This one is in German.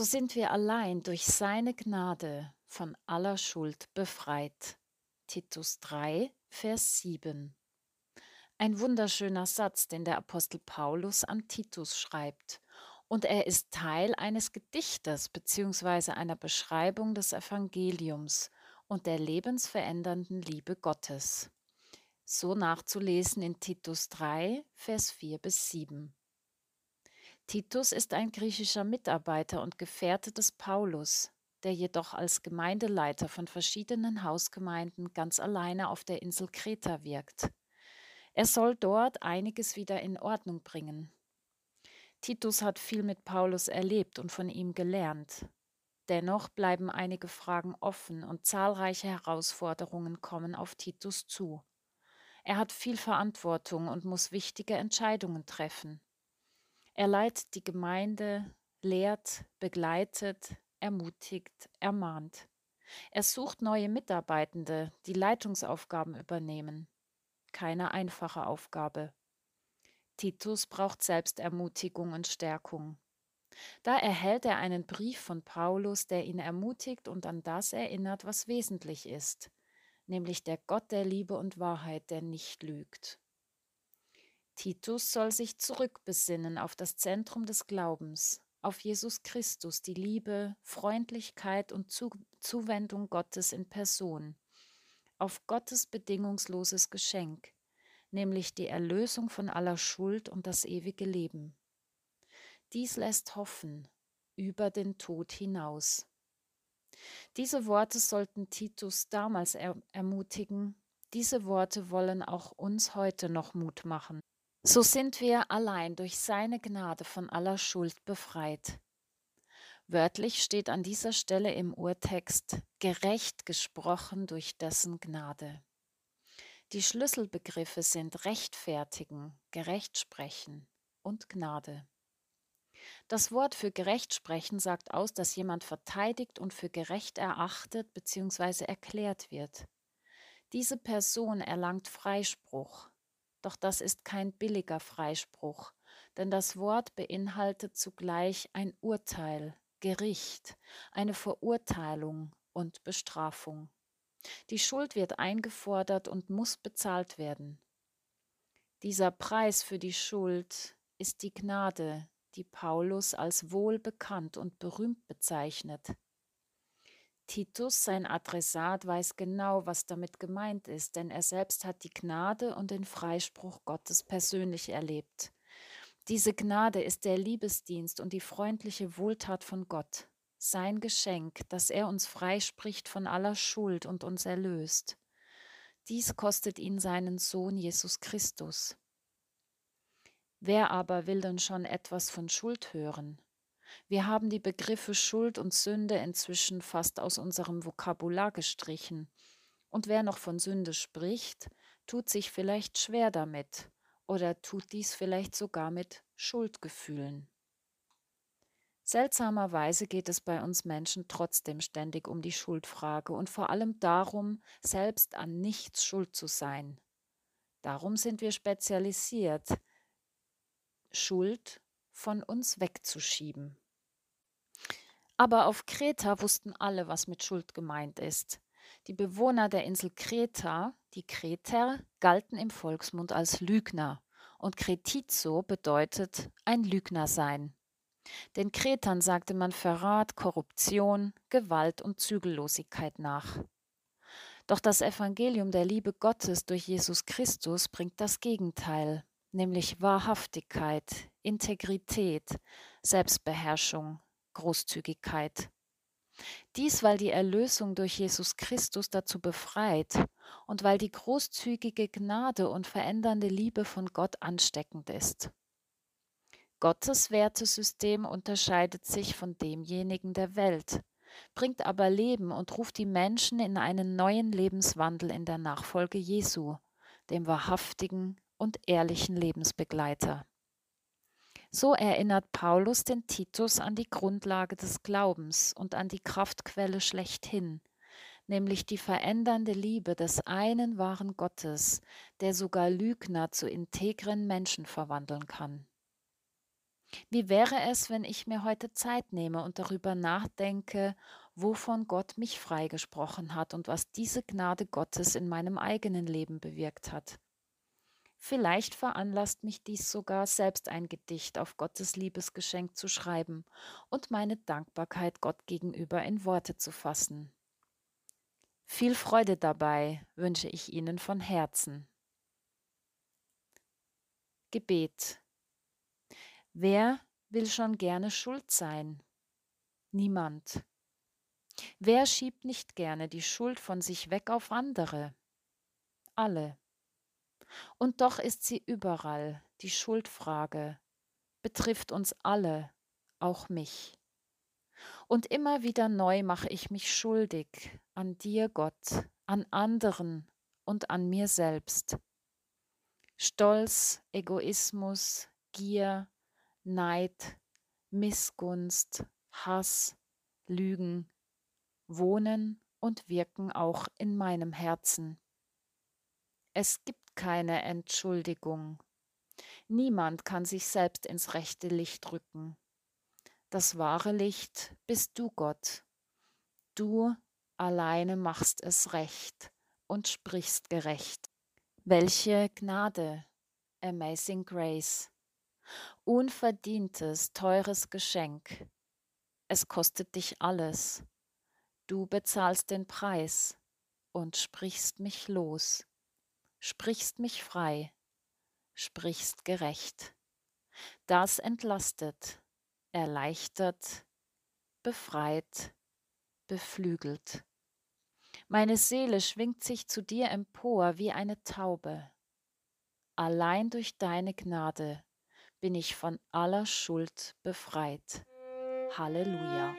so sind wir allein durch seine Gnade von aller Schuld befreit. Titus 3, Vers 7. Ein wunderschöner Satz, den der Apostel Paulus an Titus schreibt. Und er ist Teil eines Gedichtes bzw. einer Beschreibung des Evangeliums und der lebensverändernden Liebe Gottes. So nachzulesen in Titus 3, Vers 4 bis 7. Titus ist ein griechischer Mitarbeiter und Gefährte des Paulus, der jedoch als Gemeindeleiter von verschiedenen Hausgemeinden ganz alleine auf der Insel Kreta wirkt. Er soll dort einiges wieder in Ordnung bringen. Titus hat viel mit Paulus erlebt und von ihm gelernt. Dennoch bleiben einige Fragen offen und zahlreiche Herausforderungen kommen auf Titus zu. Er hat viel Verantwortung und muss wichtige Entscheidungen treffen. Er leitet die Gemeinde, lehrt, begleitet, ermutigt, ermahnt. Er sucht neue Mitarbeitende, die Leitungsaufgaben übernehmen. Keine einfache Aufgabe. Titus braucht Selbstermutigung und Stärkung. Da erhält er einen Brief von Paulus, der ihn ermutigt und an das erinnert, was wesentlich ist, nämlich der Gott der Liebe und Wahrheit, der nicht lügt. Titus soll sich zurückbesinnen auf das Zentrum des Glaubens, auf Jesus Christus, die Liebe, Freundlichkeit und Zu Zuwendung Gottes in Person, auf Gottes bedingungsloses Geschenk, nämlich die Erlösung von aller Schuld und das ewige Leben. Dies lässt hoffen über den Tod hinaus. Diese Worte sollten Titus damals er ermutigen, diese Worte wollen auch uns heute noch Mut machen. So sind wir allein durch seine Gnade von aller Schuld befreit. Wörtlich steht an dieser Stelle im Urtext gerecht gesprochen durch dessen Gnade. Die Schlüsselbegriffe sind rechtfertigen, gerecht sprechen und Gnade. Das Wort für gerecht sprechen sagt aus, dass jemand verteidigt und für gerecht erachtet bzw. erklärt wird. Diese Person erlangt Freispruch, doch das ist kein billiger Freispruch, denn das Wort beinhaltet zugleich ein Urteil, Gericht, eine Verurteilung und Bestrafung. Die Schuld wird eingefordert und muss bezahlt werden. Dieser Preis für die Schuld ist die Gnade, die Paulus als wohlbekannt und berühmt bezeichnet. Titus, sein Adressat, weiß genau, was damit gemeint ist, denn er selbst hat die Gnade und den Freispruch Gottes persönlich erlebt. Diese Gnade ist der Liebesdienst und die freundliche Wohltat von Gott, sein Geschenk, dass er uns freispricht von aller Schuld und uns erlöst. Dies kostet ihn seinen Sohn Jesus Christus. Wer aber will denn schon etwas von Schuld hören? Wir haben die Begriffe Schuld und Sünde inzwischen fast aus unserem Vokabular gestrichen. Und wer noch von Sünde spricht, tut sich vielleicht schwer damit oder tut dies vielleicht sogar mit Schuldgefühlen. Seltsamerweise geht es bei uns Menschen trotzdem ständig um die Schuldfrage und vor allem darum, selbst an nichts schuld zu sein. Darum sind wir spezialisiert, Schuld von uns wegzuschieben. Aber auf Kreta wussten alle, was mit Schuld gemeint ist. Die Bewohner der Insel Kreta, die Kreter, galten im Volksmund als Lügner und Kretizo bedeutet ein Lügner sein. Den Kretern sagte man Verrat, Korruption, Gewalt und Zügellosigkeit nach. Doch das Evangelium der Liebe Gottes durch Jesus Christus bringt das Gegenteil, nämlich Wahrhaftigkeit, Integrität, Selbstbeherrschung, Großzügigkeit. Dies, weil die Erlösung durch Jesus Christus dazu befreit und weil die großzügige Gnade und verändernde Liebe von Gott ansteckend ist. Gottes Wertesystem unterscheidet sich von demjenigen der Welt, bringt aber Leben und ruft die Menschen in einen neuen Lebenswandel in der Nachfolge Jesu, dem wahrhaftigen und ehrlichen Lebensbegleiter. So erinnert Paulus den Titus an die Grundlage des Glaubens und an die Kraftquelle schlechthin, nämlich die verändernde Liebe des einen wahren Gottes, der sogar Lügner zu integren Menschen verwandeln kann. Wie wäre es, wenn ich mir heute Zeit nehme und darüber nachdenke, wovon Gott mich freigesprochen hat und was diese Gnade Gottes in meinem eigenen Leben bewirkt hat? Vielleicht veranlasst mich dies sogar, selbst ein Gedicht auf Gottes Liebesgeschenk zu schreiben und meine Dankbarkeit Gott gegenüber in Worte zu fassen. Viel Freude dabei wünsche ich Ihnen von Herzen. Gebet Wer will schon gerne schuld sein? Niemand. Wer schiebt nicht gerne die Schuld von sich weg auf andere? Alle. Und doch ist sie überall, die Schuldfrage, betrifft uns alle, auch mich. Und immer wieder neu mache ich mich schuldig an dir, Gott, an anderen und an mir selbst. Stolz, Egoismus, Gier, Neid, Missgunst, Hass, Lügen wohnen und wirken auch in meinem Herzen. Es gibt keine Entschuldigung. Niemand kann sich selbst ins rechte Licht rücken. Das wahre Licht bist du, Gott. Du alleine machst es recht und sprichst gerecht. Welche Gnade, Amazing Grace unverdientes, teures Geschenk. Es kostet dich alles. Du bezahlst den Preis und sprichst mich los, sprichst mich frei, sprichst gerecht. Das entlastet, erleichtert, befreit, beflügelt. Meine Seele schwingt sich zu dir empor wie eine Taube. Allein durch deine Gnade bin ich von aller Schuld befreit. Halleluja.